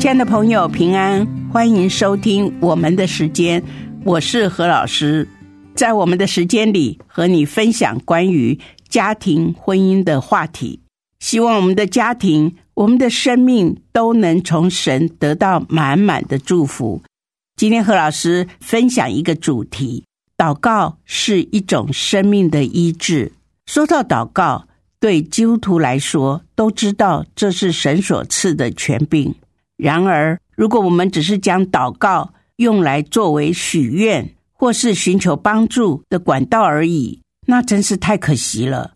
亲爱的朋友，平安，欢迎收听我们的时间，我是何老师。在我们的时间里，和你分享关于家庭婚姻的话题。希望我们的家庭、我们的生命都能从神得到满满的祝福。今天何老师分享一个主题：祷告是一种生命的医治。说到祷告，对基督徒来说，都知道这是神所赐的权柄。然而，如果我们只是将祷告用来作为许愿或是寻求帮助的管道而已，那真是太可惜了。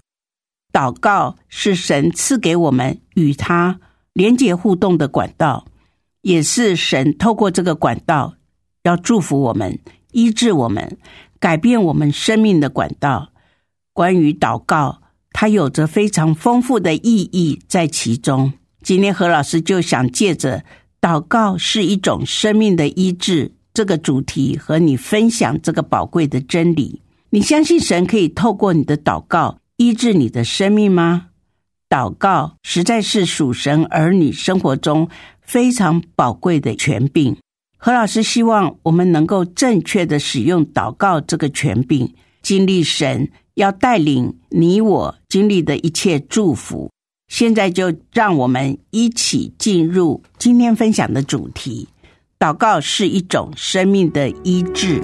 祷告是神赐给我们与他连接互动的管道，也是神透过这个管道要祝福我们、医治我们、改变我们生命的管道。关于祷告，它有着非常丰富的意义在其中。今天何老师就想借着“祷告是一种生命的医治”这个主题，和你分享这个宝贵的真理。你相信神可以透过你的祷告医治你的生命吗？祷告实在是属神儿女生活中非常宝贵的权柄。何老师希望我们能够正确的使用祷告这个权柄，经历神要带领你我经历的一切祝福。现在就让我们一起进入今天分享的主题：祷告是一种生命的医治。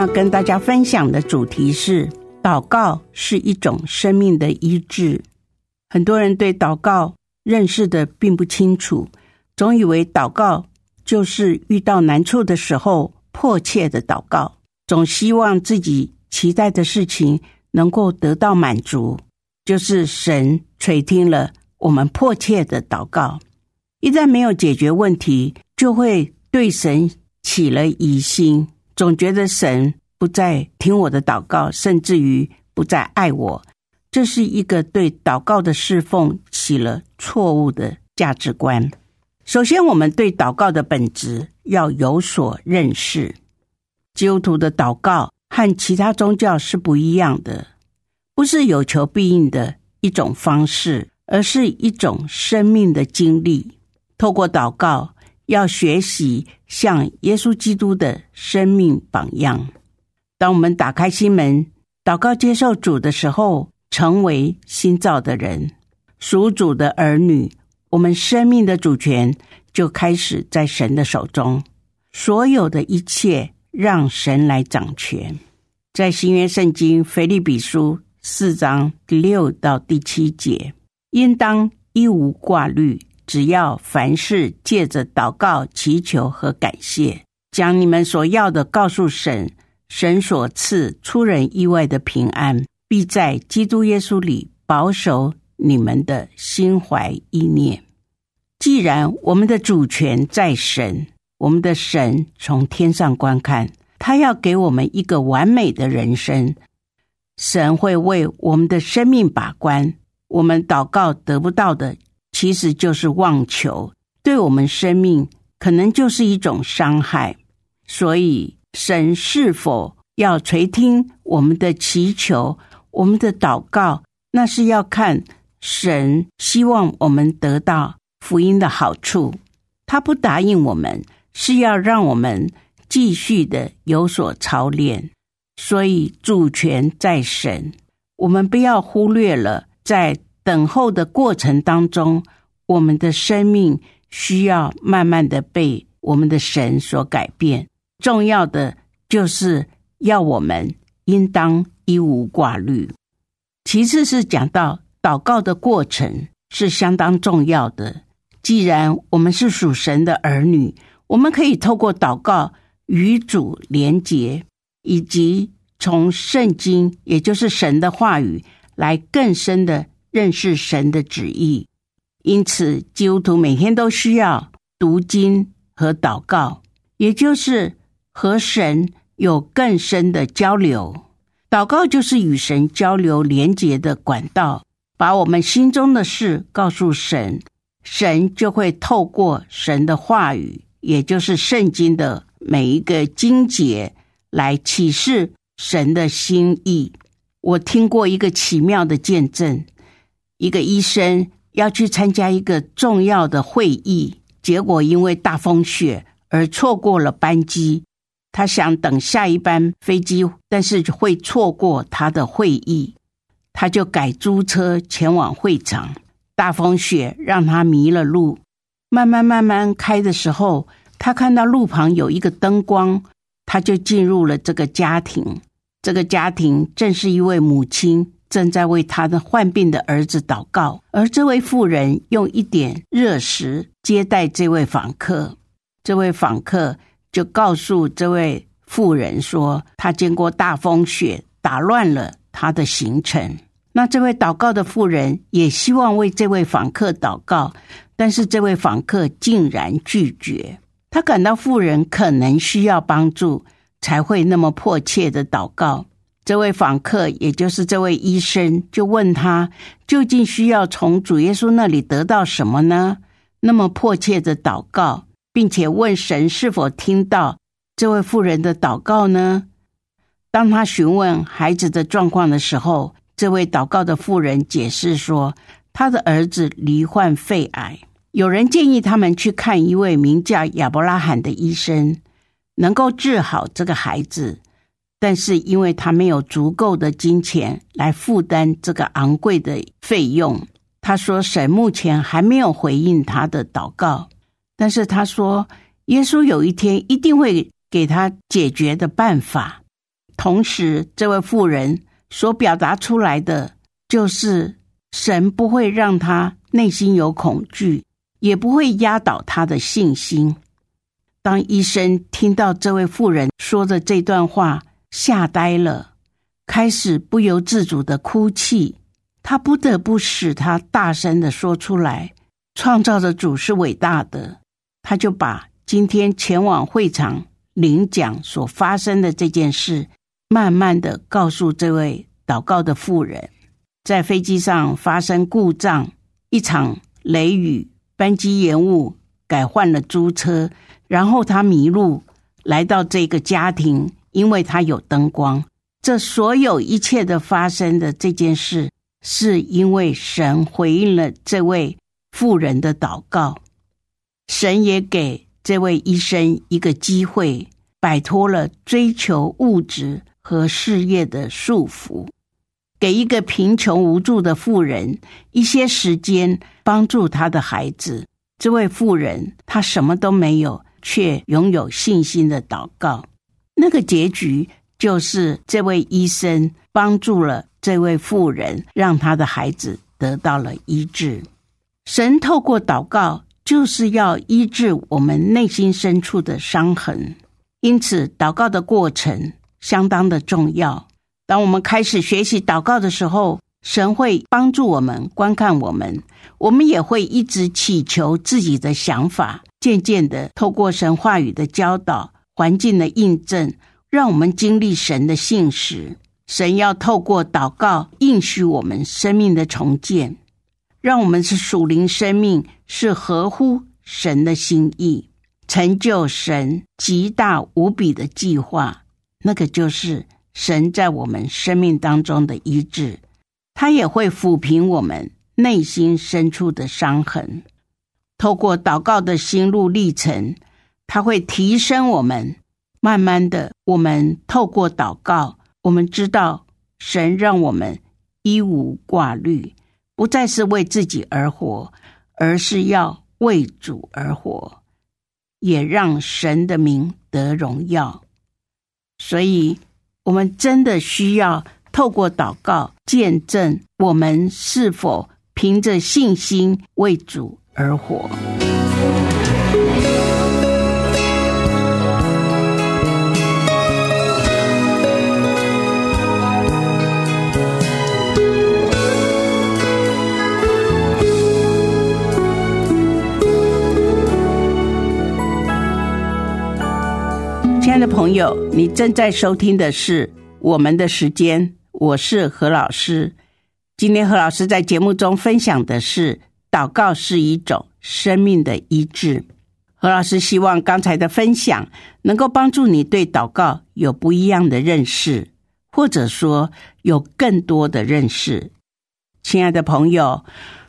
要跟大家分享的主题是：祷告是一种生命的医治。很多人对祷告认识的并不清楚，总以为祷告就是遇到难处的时候迫切的祷告，总希望自己期待的事情能够得到满足，就是神垂听了我们迫切的祷告。一旦没有解决问题，就会对神起了疑心。总觉得神不再听我的祷告，甚至于不再爱我，这是一个对祷告的侍奉起了错误的价值观。首先，我们对祷告的本质要有所认识。基督徒的祷告和其他宗教是不一样的，不是有求必应的一种方式，而是一种生命的经历。透过祷告。要学习像耶稣基督的生命榜样。当我们打开心门，祷告接受主的时候，成为新造的人，属主的儿女，我们生命的主权就开始在神的手中。所有的一切让神来掌权。在新约圣经腓立比书四章第六到第七节，应当一无挂虑。只要凡事借着祷告、祈求和感谢，将你们所要的告诉神，神所赐出人意外的平安，必在基督耶稣里保守你们的心怀意念。既然我们的主权在神，我们的神从天上观看，他要给我们一个完美的人生，神会为我们的生命把关。我们祷告得不到的。其实就是妄求，对我们生命可能就是一种伤害。所以，神是否要垂听我们的祈求、我们的祷告，那是要看神希望我们得到福音的好处。他不答应我们，是要让我们继续的有所操练。所以，主权在神，我们不要忽略了在。等候的过程当中，我们的生命需要慢慢的被我们的神所改变。重要的就是要我们应当一无挂虑。其次是讲到祷告的过程是相当重要的。既然我们是属神的儿女，我们可以透过祷告与主连结，以及从圣经，也就是神的话语，来更深的认识神的旨意。因此，基督徒每天都需要读经和祷告，也就是和神有更深的交流。祷告就是与神交流、连结的管道，把我们心中的事告诉神，神就会透过神的话语，也就是圣经的每一个经节，来启示神的心意。我听过一个奇妙的见证：一个医生要去参加一个重要的会议，结果因为大风雪而错过了班机。他想等下一班飞机，但是会错过他的会议，他就改租车前往会场。大风雪让他迷了路，慢慢慢慢开的时候，他看到路旁有一个灯光，他就进入了这个家庭。这个家庭正是一位母亲正在为他的患病的儿子祷告，而这位妇人用一点热食接待这位访客。这位访客。就告诉这位妇人说，他经过大风雪，打乱了他的行程。那这位祷告的妇人也希望为这位访客祷告，但是这位访客竟然拒绝。他感到妇人可能需要帮助，才会那么迫切的祷告。这位访客，也就是这位医生，就问他究竟需要从主耶稣那里得到什么呢？那么迫切的祷告。并且问神是否听到这位妇人的祷告呢？当他询问孩子的状况的时候，这位祷告的妇人解释说，他的儿子罹患肺癌，有人建议他们去看一位名叫亚伯拉罕的医生，能够治好这个孩子。但是因为他没有足够的金钱来负担这个昂贵的费用，他说神目前还没有回应他的祷告。但是他说，耶稣有一天一定会给他解决的办法。同时，这位妇人所表达出来的，就是神不会让他内心有恐惧，也不会压倒他的信心。当医生听到这位妇人说的这段话，吓呆了，开始不由自主的哭泣。他不得不使他大声的说出来：“创造的主是伟大的。”他就把今天前往会场领奖所发生的这件事，慢慢的告诉这位祷告的妇人。在飞机上发生故障，一场雷雨，班机延误，改换了租车，然后他迷路，来到这个家庭，因为他有灯光。这所有一切的发生的这件事，是因为神回应了这位妇人的祷告。神也给这位医生一个机会，摆脱了追求物质和事业的束缚，给一个贫穷无助的妇人一些时间，帮助他的孩子。这位妇人她什么都没有，却拥有信心的祷告。那个结局就是这位医生帮助了这位妇人，让他的孩子得到了医治。神透过祷告。就是要医治我们内心深处的伤痕，因此祷告的过程相当的重要。当我们开始学习祷告的时候，神会帮助我们观看我们，我们也会一直祈求自己的想法。渐渐的，透过神话语的教导、环境的印证，让我们经历神的信实。神要透过祷告应许我们生命的重建。让我们是属灵生命，是合乎神的心意，成就神极大无比的计划。那个就是神在我们生命当中的医治，他也会抚平我们内心深处的伤痕。透过祷告的心路历程，他会提升我们。慢慢的，我们透过祷告，我们知道神让我们一无挂虑。不再是为自己而活，而是要为主而活，也让神的名得荣耀。所以，我们真的需要透过祷告见证我们是否凭着信心为主而活。的朋友，你正在收听的是《我们的时间》，我是何老师。今天何老师在节目中分享的是：祷告是一种生命的医治。何老师希望刚才的分享能够帮助你对祷告有不一样的认识，或者说有更多的认识。亲爱的朋友，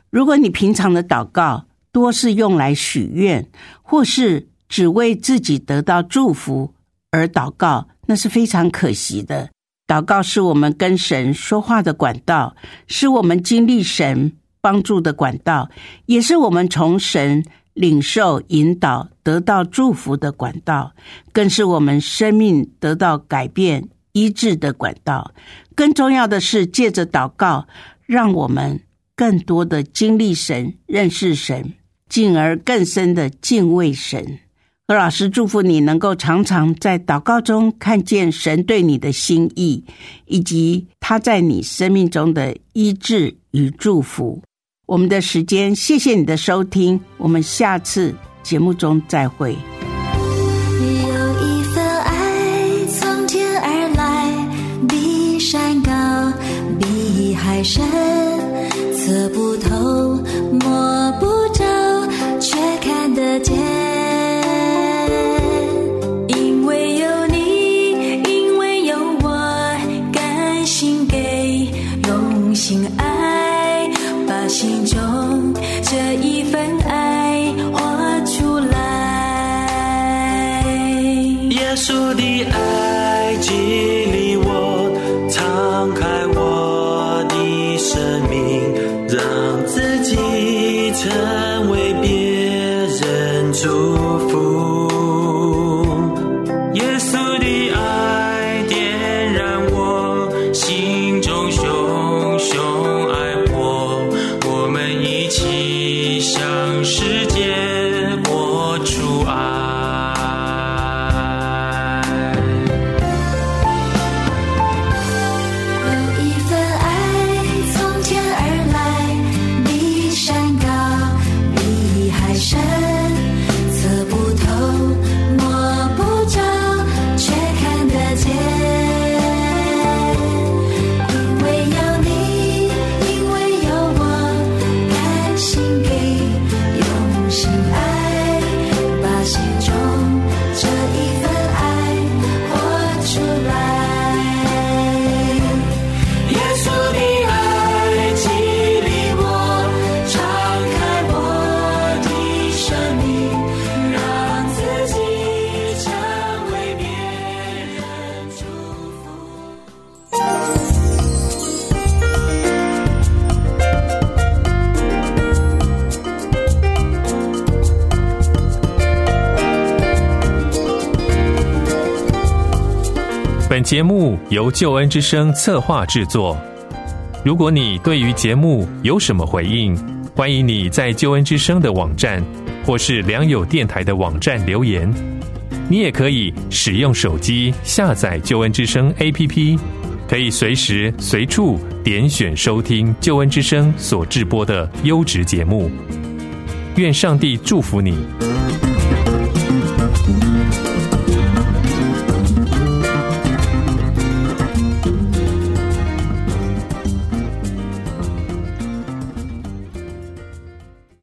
如果你平常的祷告多是用来许愿，或是只为自己得到祝福。而祷告那是非常可惜的。祷告是我们跟神说话的管道，是我们经历神帮助的管道，也是我们从神领受引导、得到祝福的管道，更是我们生命得到改变医治的管道。更重要的是，借着祷告，让我们更多的经历神、认识神，进而更深的敬畏神。何老师祝福你能够常常在祷告中看见神对你的心意，以及他在你生命中的医治与祝福。我们的时间，谢谢你的收听，我们下次节目中再会。有一份爱从天而来，比山高，比海深，爱画出来。耶稣的爱。节目由救恩之声策划制作。如果你对于节目有什么回应，欢迎你在救恩之声的网站或是良友电台的网站留言。你也可以使用手机下载救恩之声 APP，可以随时随处点选收听救恩之声所制播的优质节目。愿上帝祝福你。